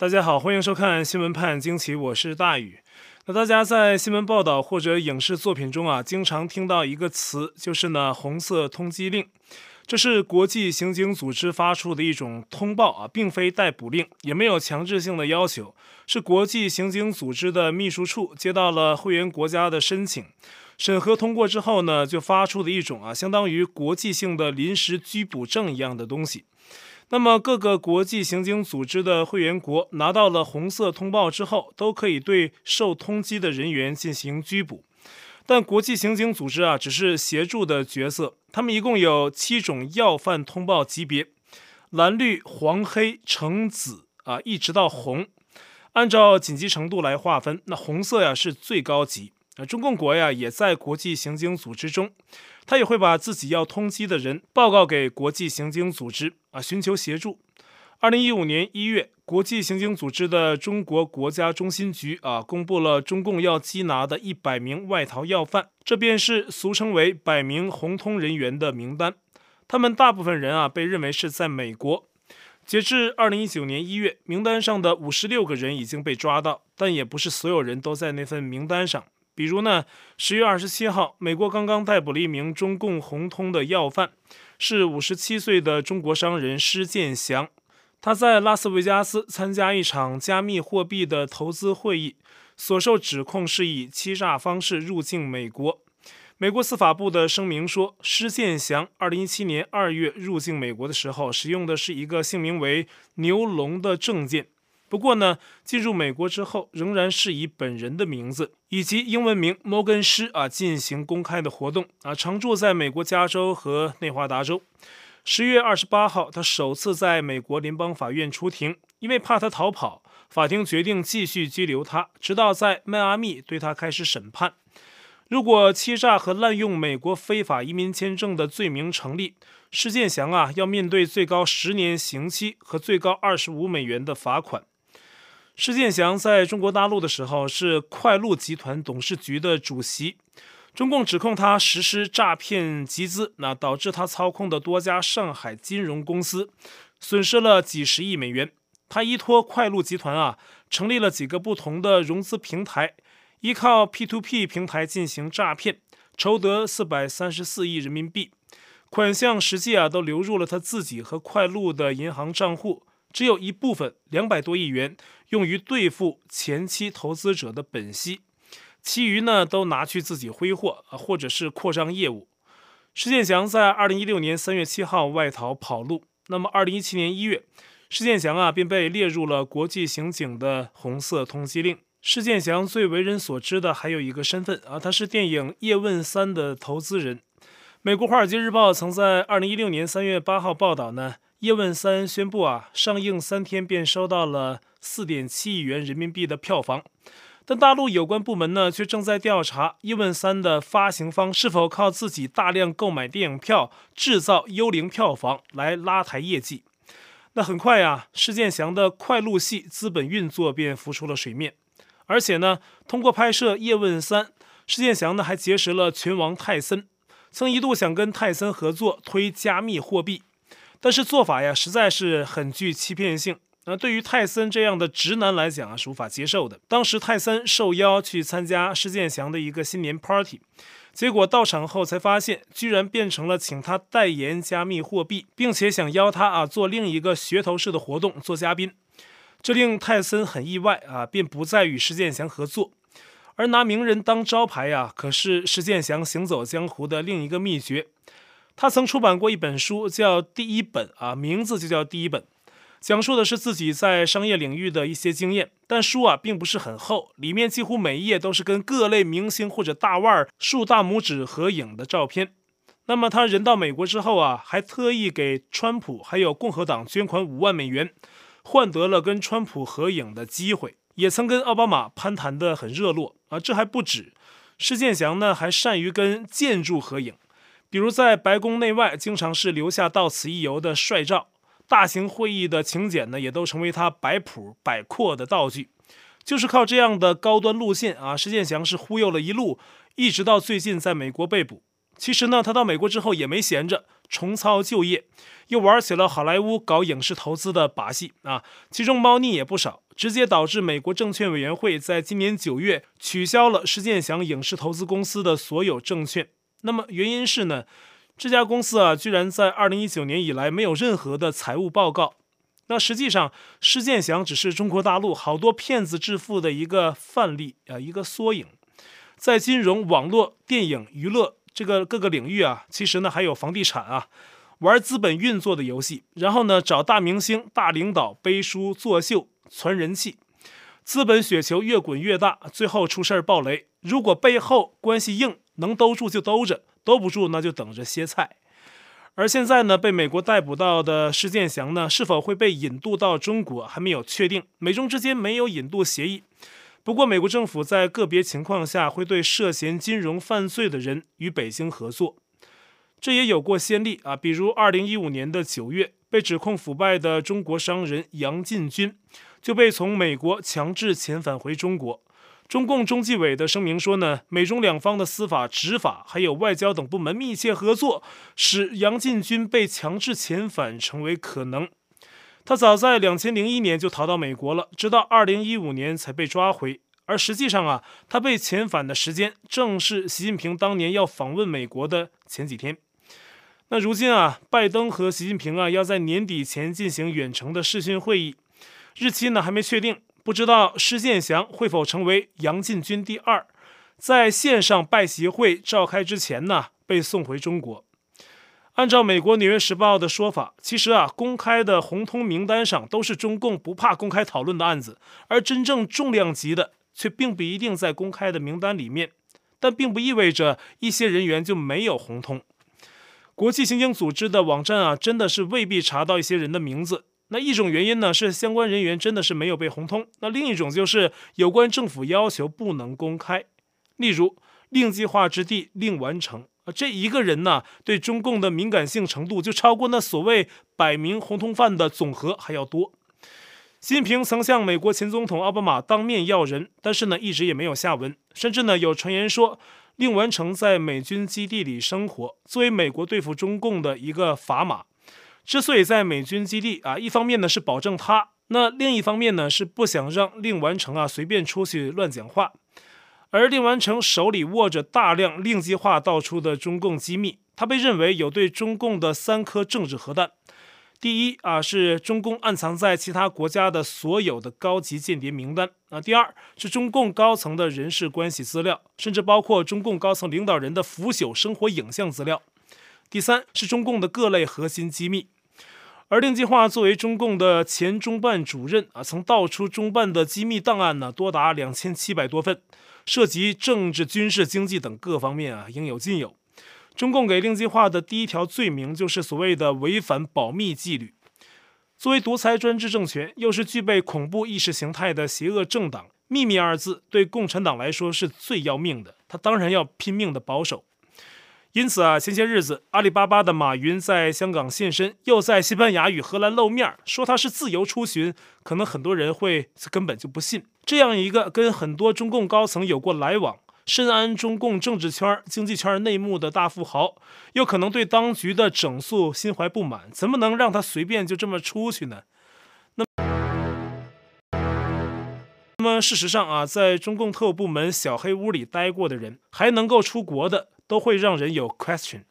大家好，欢迎收看《新闻判惊奇》，我是大宇。那大家在新闻报道或者影视作品中啊，经常听到一个词，就是呢“红色通缉令”。这是国际刑警组织发出的一种通报啊，并非逮捕令，也没有强制性的要求，是国际刑警组织的秘书处接到了会员国家的申请，审核通过之后呢，就发出的一种啊，相当于国际性的临时拘捕证一样的东西。那么各个国际刑警组织的会员国拿到了红色通报之后，都可以对受通缉的人员进行拘捕。但国际刑警组织啊，只是协助的角色。他们一共有七种要犯通报级别，蓝、绿、黄、黑、橙、紫啊，一直到红，按照紧急程度来划分。那红色呀是最高级。啊，中共国呀也在国际刑警组织中，他也会把自己要通缉的人报告给国际刑警组织啊，寻求协助。二零一五年一月，国际刑警组织的中国国家中心局啊，公布了中共要缉拿的一百名外逃要犯，这便是俗称为“百名红通人员”的名单。他们大部分人啊，被认为是在美国。截至二零一九年一月，名单上的五十六个人已经被抓到，但也不是所有人都在那份名单上。比如呢，十月二十七号，美国刚刚逮捕了一名中共红通的要犯，是五十七岁的中国商人施建祥。他在拉斯维加斯参加一场加密货币的投资会议，所受指控是以欺诈方式入境美国。美国司法部的声明说，施建祥二零一七年二月入境美国的时候，使用的是一个姓名为牛龙的证件。不过呢，进入美国之后，仍然是以本人的名字以及英文名摩根施啊进行公开的活动啊，常住在美国加州和内华达州。十月二十八号，他首次在美国联邦法院出庭，因为怕他逃跑，法庭决定继续拘留他，直到在迈阿密对他开始审判。如果欺诈和滥用美国非法移民签证的罪名成立，施建祥啊要面对最高十年刑期和最高二十五美元的罚款。施建祥在中国大陆的时候是快鹿集团董事局的主席，中共指控他实施诈骗集资，那导致他操控的多家上海金融公司损失了几十亿美元。他依托快鹿集团啊，成立了几个不同的融资平台，依靠 P2P 平台进行诈骗，筹得四百三十四亿人民币，款项实际啊都流入了他自己和快鹿的银行账户。只有一部分两百多亿元用于兑付前期投资者的本息，其余呢都拿去自己挥霍啊，或者是扩张业务。施建祥在二零一六年三月七号外逃跑路，那么二零一七年一月，施建祥啊便被列入了国际刑警的红色通缉令。施建祥最为人所知的还有一个身份啊，他是电影《叶问三》的投资人。美国《华尔街日报》曾在二零一六年三月八号报道呢。叶问三宣布啊，上映三天便收到了四点七亿元人民币的票房，但大陆有关部门呢，却正在调查叶问三的发行方是否靠自己大量购买电影票制造幽灵票房来拉抬业绩。那很快呀，施建祥的快路系资本运作便浮出了水面，而且呢，通过拍摄叶问三，施建祥呢还结识了拳王泰森，曾一度想跟泰森合作推加密货币。但是做法呀，实在是很具欺骗性。那对于泰森这样的直男来讲啊，是无法接受的。当时泰森受邀去参加施建祥的一个新年 party，结果到场后才发现，居然变成了请他代言加密货币，并且想邀他啊做另一个噱头式的活动做嘉宾。这令泰森很意外啊，便不再与施建祥合作。而拿名人当招牌呀，可是施建祥行走江湖的另一个秘诀。他曾出版过一本书，叫《第一本》啊，名字就叫《第一本》，讲述的是自己在商业领域的一些经验。但书啊，并不是很厚，里面几乎每一页都是跟各类明星或者大腕竖大拇指合影的照片。那么他人到美国之后啊，还特意给川普还有共和党捐款五万美元，换得了跟川普合影的机会。也曾跟奥巴马攀谈得很热络啊。这还不止，施建祥呢，还善于跟建筑合影。比如在白宫内外，经常是留下到此一游的帅照；大型会议的请柬呢，也都成为他摆谱摆阔的道具。就是靠这样的高端路线啊，施建祥是忽悠了一路，一直到最近在美国被捕。其实呢，他到美国之后也没闲着，重操旧业，又玩起了好莱坞搞影视投资的把戏啊，其中猫腻也不少。直接导致美国证券委员会在今年九月取消了施建祥影视投资公司的所有证券。那么原因是呢，这家公司啊，居然在二零一九年以来没有任何的财务报告。那实际上，施建祥只是中国大陆好多骗子致富的一个范例啊，一个缩影。在金融、网络、电影、娱乐这个各个领域啊，其实呢还有房地产啊，玩资本运作的游戏，然后呢找大明星、大领导背书作秀、攒人气，资本雪球越滚越大，最后出事儿爆雷。如果背后关系硬，能兜住就兜着，兜不住那就等着歇菜。而现在呢，被美国逮捕到的施建祥呢，是否会被引渡到中国还没有确定，美中之间没有引渡协议。不过，美国政府在个别情况下会对涉嫌金融犯罪的人与北京合作，这也有过先例啊，比如二零一五年的九月，被指控腐败的中国商人杨进军就被从美国强制遣返回中国。中共中纪委的声明说呢，美中两方的司法、执法还有外交等部门密切合作，使杨进军被强制遣返成为可能。他早在两千零一年就逃到美国了，直到二零一五年才被抓回。而实际上啊，他被遣返的时间正是习近平当年要访问美国的前几天。那如今啊，拜登和习近平啊要在年底前进行远程的视讯会议，日期呢还没确定。不知道施建祥会否成为杨进军第二，在线上拜习会召开之前呢，被送回中国。按照美国《纽约时报》的说法，其实啊，公开的红通名单上都是中共不怕公开讨论的案子，而真正重量级的却并不一定在公开的名单里面。但并不意味着一些人员就没有红通。国际刑警组织的网站啊，真的是未必查到一些人的名字。那一种原因呢，是相关人员真的是没有被红通；那另一种就是有关政府要求不能公开。例如令计划之地令完成啊，这一个人呢，对中共的敏感性程度就超过那所谓百名红通犯的总和还要多。习近平曾向美国前总统奥巴马当面要人，但是呢，一直也没有下文。甚至呢，有传言说令完成在美军基地里生活，作为美国对付中共的一个砝码。之所以在美军基地啊，一方面呢是保证他，那另一方面呢是不想让令完成啊随便出去乱讲话。而令完成手里握着大量令计划道出的中共机密，他被认为有对中共的三颗政治核弹。第一啊是中共暗藏在其他国家的所有的高级间谍名单啊，第二是中共高层的人事关系资料，甚至包括中共高层领导人的腐朽生活影像资料。第三是中共的各类核心机密。而令计划作为中共的前中办主任啊，曾道出中办的机密档案呢，多达两千七百多份，涉及政治、军事、经济等各方面啊，应有尽有。中共给令计划的第一条罪名就是所谓的违反保密纪律。作为独裁专制政权，又是具备恐怖意识形态的邪恶政党，秘密二字对共产党来说是最要命的，他当然要拼命的保守。因此啊，前些日子阿里巴巴的马云在香港现身，又在西班牙与荷兰露面，说他是自由出巡，可能很多人会根本就不信。这样一个跟很多中共高层有过来往、深谙中共政治圈、经济圈内幕的大富豪，又可能对当局的整肃心怀不满，怎么能让他随便就这么出去呢？那么，那么事实上啊，在中共特务部门小黑屋里待过的人，还能够出国的。都会让人有 question。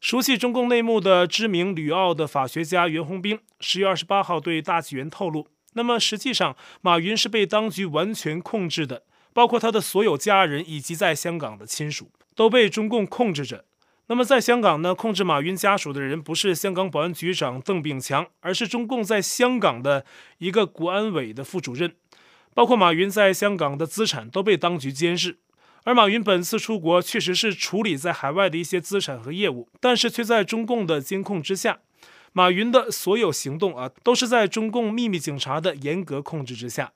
熟悉中共内幕的知名旅澳的法学家袁宏兵，十月二十八号对大纪元透露，那么实际上马云是被当局完全控制的，包括他的所有家人以及在香港的亲属都被中共控制着。那么在香港呢，控制马云家属的人不是香港保安局长邓炳强，而是中共在香港的一个国安委的副主任，包括马云在香港的资产都被当局监视。而马云本次出国确实是处理在海外的一些资产和业务，但是却在中共的监控之下。马云的所有行动啊，都是在中共秘密警察的严格控制之下。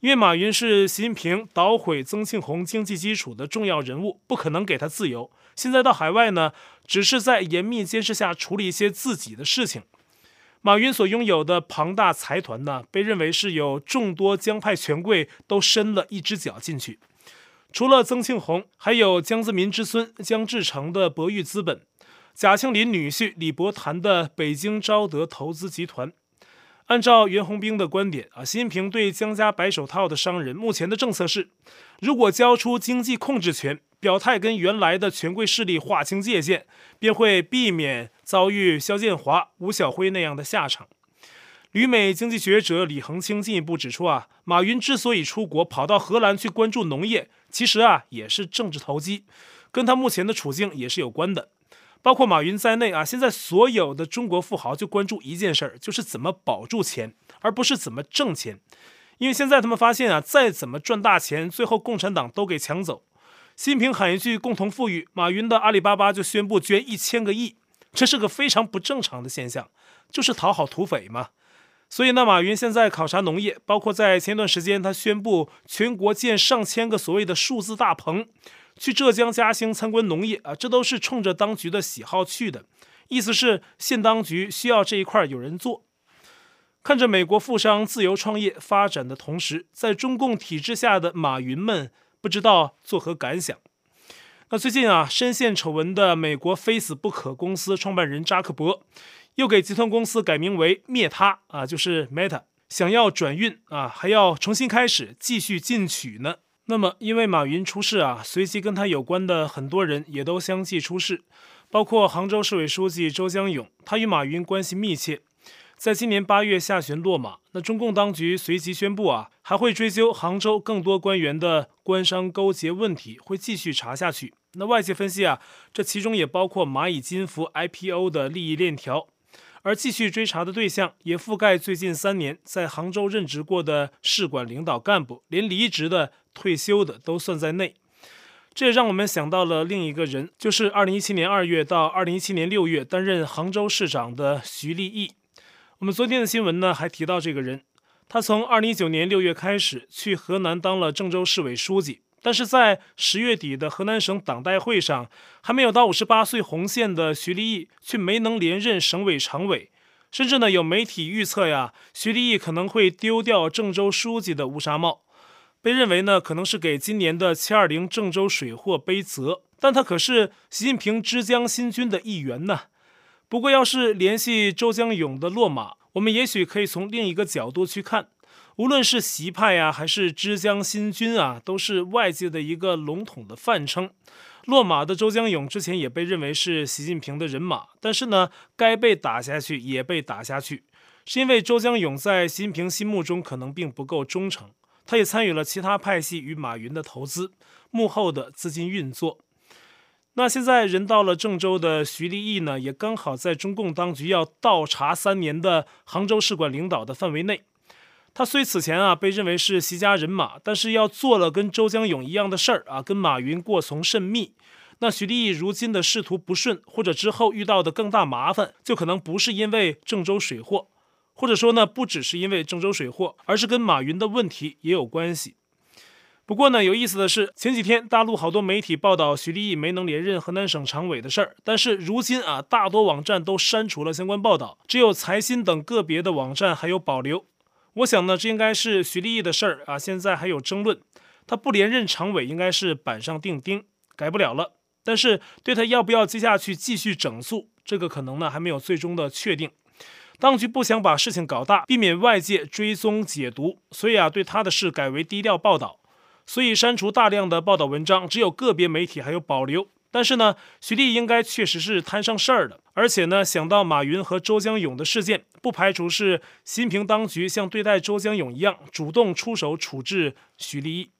因为马云是习近平捣毁曾庆红经济基础的重要人物，不可能给他自由。现在到海外呢，只是在严密监视下处理一些自己的事情。马云所拥有的庞大财团呢，被认为是有众多江派权贵都伸了一只脚进去。除了曾庆红，还有江泽民之孙江志成的博裕资本，贾庆林女婿李伯潭的北京昭德投资集团，按照袁宏兵的观点啊，习近平对江家白手套的商人目前的政策是，如果交出经济控制权，表态跟原来的权贵势力划清界限，便会避免遭遇肖建华、吴晓辉那样的下场。旅美经济学者李恒清进一步指出啊，马云之所以出国跑到荷兰去关注农业，其实啊也是政治投机，跟他目前的处境也是有关的。包括马云在内啊，现在所有的中国富豪就关注一件事儿，就是怎么保住钱，而不是怎么挣钱。因为现在他们发现啊，再怎么赚大钱，最后共产党都给抢走。习近平喊一句“共同富裕”，马云的阿里巴巴就宣布捐一千个亿，这是个非常不正常的现象，就是讨好土匪嘛。所以呢，马云现在考察农业，包括在前段时间，他宣布全国建上千个所谓的数字大棚，去浙江嘉兴参观农业啊，这都是冲着当局的喜好去的，意思是县当局需要这一块有人做。看着美国富商自由创业发展的同时，在中共体制下的马云们不知道作何感想。那最近啊，深陷丑闻的美国非死不可公司创办人扎克伯。又给集团公司改名为灭他啊，就是 Meta，想要转运啊，还要重新开始继续进取呢。那么因为马云出事啊，随即跟他有关的很多人也都相继出事，包括杭州市委书记周江勇，他与马云关系密切，在今年八月下旬落马。那中共当局随即宣布啊，还会追究杭州更多官员的官商勾结问题，会继续查下去。那外界分析啊，这其中也包括蚂蚁金服 IPO 的利益链条。而继续追查的对象也覆盖最近三年在杭州任职过的市管领导干部，连离职的、退休的都算在内。这也让我们想到了另一个人，就是2017年2月到2017年6月担任杭州市长的徐立毅。我们昨天的新闻呢还提到这个人，他从2019年6月开始去河南当了郑州市委书记。但是在十月底的河南省党代会上，还没有到五十八岁红线的徐立毅却没能连任省委常委，甚至呢有媒体预测呀，徐立毅可能会丢掉郑州书记的乌纱帽，被认为呢可能是给今年的七二零郑州水货背责，但他可是习近平之江新军的一员呢。不过要是联系周江勇的落马，我们也许可以从另一个角度去看。无论是习派啊，还是之江新军啊，都是外界的一个笼统的泛称。落马的周江勇之前也被认为是习近平的人马，但是呢，该被打下去也被打下去，是因为周江勇在习近平心目中可能并不够忠诚。他也参与了其他派系与马云的投资，幕后的资金运作。那现在人到了郑州的徐立毅呢，也刚好在中共当局要倒查三年的杭州市管领导的范围内。他虽此前啊被认为是习家人马，但是要做了跟周江勇一样的事儿啊，跟马云过从甚密。那徐立毅如今的仕途不顺，或者之后遇到的更大麻烦，就可能不是因为郑州水货，或者说呢，不只是因为郑州水货，而是跟马云的问题也有关系。不过呢，有意思的是，前几天大陆好多媒体报道徐立毅没能连任河南省常委的事儿，但是如今啊，大多网站都删除了相关报道，只有财新等个别的网站还有保留。我想呢，这应该是徐立毅的事儿啊，现在还有争论。他不连任常委应该是板上钉钉，改不了了。但是对他要不要接下去继续整肃，这个可能呢还没有最终的确定。当局不想把事情搞大，避免外界追踪解读，所以啊，对他的事改为低调报道，所以删除大量的报道文章，只有个别媒体还有保留。但是呢，徐立应该确实是摊上事儿的，而且呢，想到马云和周江勇的事件，不排除是新平当局像对待周江勇一样，主动出手处置徐立。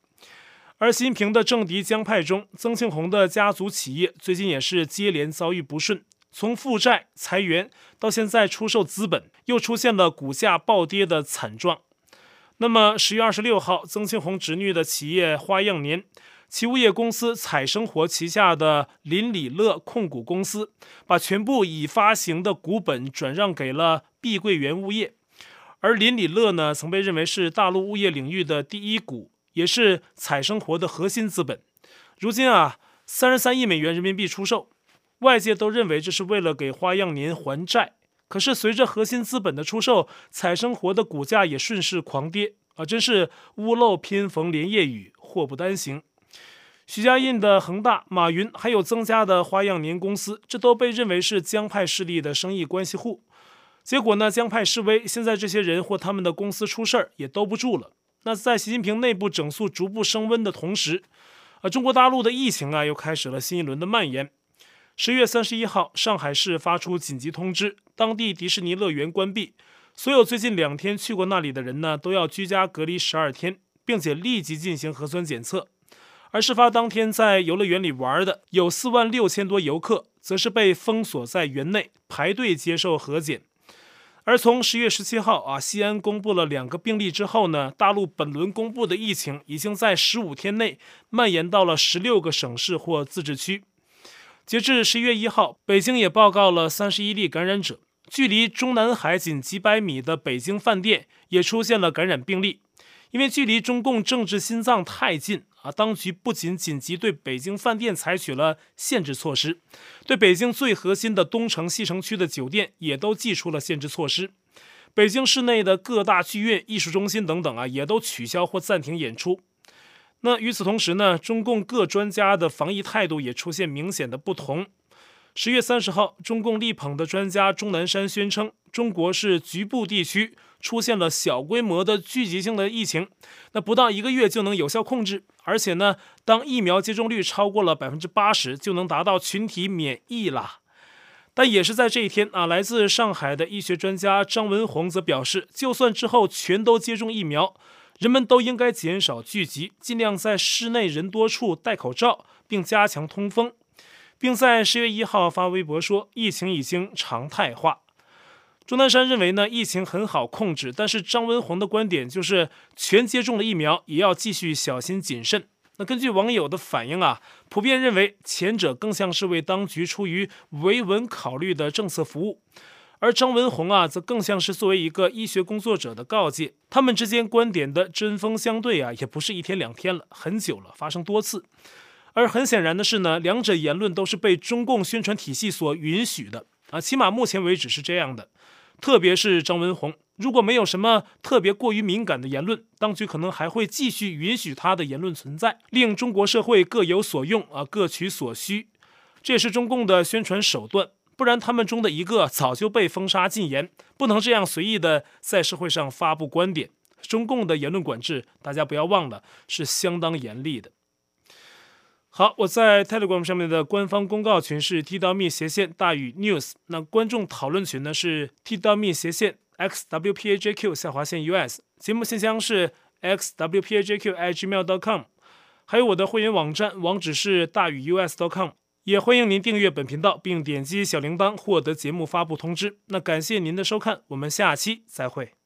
而新平的政敌江派中，曾庆红的家族企业最近也是接连遭遇不顺，从负债、裁员到现在出售资本，又出现了股价暴跌的惨状。那么十月二十六号，曾庆红侄女的企业花样年。其物业公司彩生活旗下的林里乐控股公司，把全部已发行的股本转让给了碧桂园物业，而林里乐呢，曾被认为是大陆物业领域的第一股，也是彩生活的核心资本。如今啊，三十三亿美元人民币出售，外界都认为这是为了给花样年还债。可是随着核心资本的出售，彩生活的股价也顺势狂跌啊，真是屋漏偏逢连夜雨，祸不单行。许家印的恒大、马云，还有曾家的花样年公司，这都被认为是江派势力的生意关系户。结果呢，江派示威，现在这些人或他们的公司出事儿也兜不住了。那在习近平内部整肃逐步升温的同时，啊，中国大陆的疫情啊又开始了新一轮的蔓延。十月三十一号，上海市发出紧急通知，当地迪士尼乐园关闭，所有最近两天去过那里的人呢都要居家隔离十二天，并且立即进行核酸检测。而事发当天在游乐园里玩的有四万六千多游客，则是被封锁在园内排队接受核检。而从十月十七号啊，西安公布了两个病例之后呢，大陆本轮公布的疫情已经在十五天内蔓延到了十六个省市或自治区。截至十一月一号，北京也报告了三十一例感染者，距离中南海仅几百米的北京饭店也出现了感染病例。因为距离中共政治心脏太近当局不仅紧急对北京饭店采取了限制措施，对北京最核心的东城、西城区的酒店也都寄出了限制措施。北京市内的各大剧院、艺术中心等等啊，也都取消或暂停演出。那与此同时呢，中共各专家的防疫态度也出现明显的不同。十月三十号，中共力捧的专家钟南山宣称，中国是局部地区出现了小规模的聚集性的疫情，那不到一个月就能有效控制，而且呢，当疫苗接种率超过了百分之八十，就能达到群体免疫啦。但也是在这一天啊，来自上海的医学专家张文宏则表示，就算之后全都接种疫苗，人们都应该减少聚集，尽量在室内人多处戴口罩，并加强通风。并在十月一号发微博说，疫情已经常态化。钟南山认为呢，疫情很好控制，但是张文宏的观点就是，全接种了疫苗也要继续小心谨慎。那根据网友的反应啊，普遍认为前者更像是为当局出于维稳考虑的政策服务，而张文宏啊，则更像是作为一个医学工作者的告诫。他们之间观点的针锋相对啊，也不是一天两天了，很久了，发生多次。而很显然的是呢，两者言论都是被中共宣传体系所允许的啊，起码目前为止是这样的。特别是张文宏，如果没有什么特别过于敏感的言论，当局可能还会继续允许他的言论存在，令中国社会各有所用啊，各取所需。这也是中共的宣传手段，不然他们中的一个早就被封杀禁言，不能这样随意的在社会上发布观点。中共的言论管制，大家不要忘了，是相当严厉的。好，我在 Telegram 上面的官方公告群是 t.me 斜线大于 news，那观众讨论群呢是 t.me 斜线 xwpajq 下划线 us，节目信箱是 xwpajq@gmail.com，还有我的会员网站网址是大宇 U S dot com，也欢迎您订阅本频道并点击小铃铛获得节目发布通知。那感谢您的收看，我们下期再会。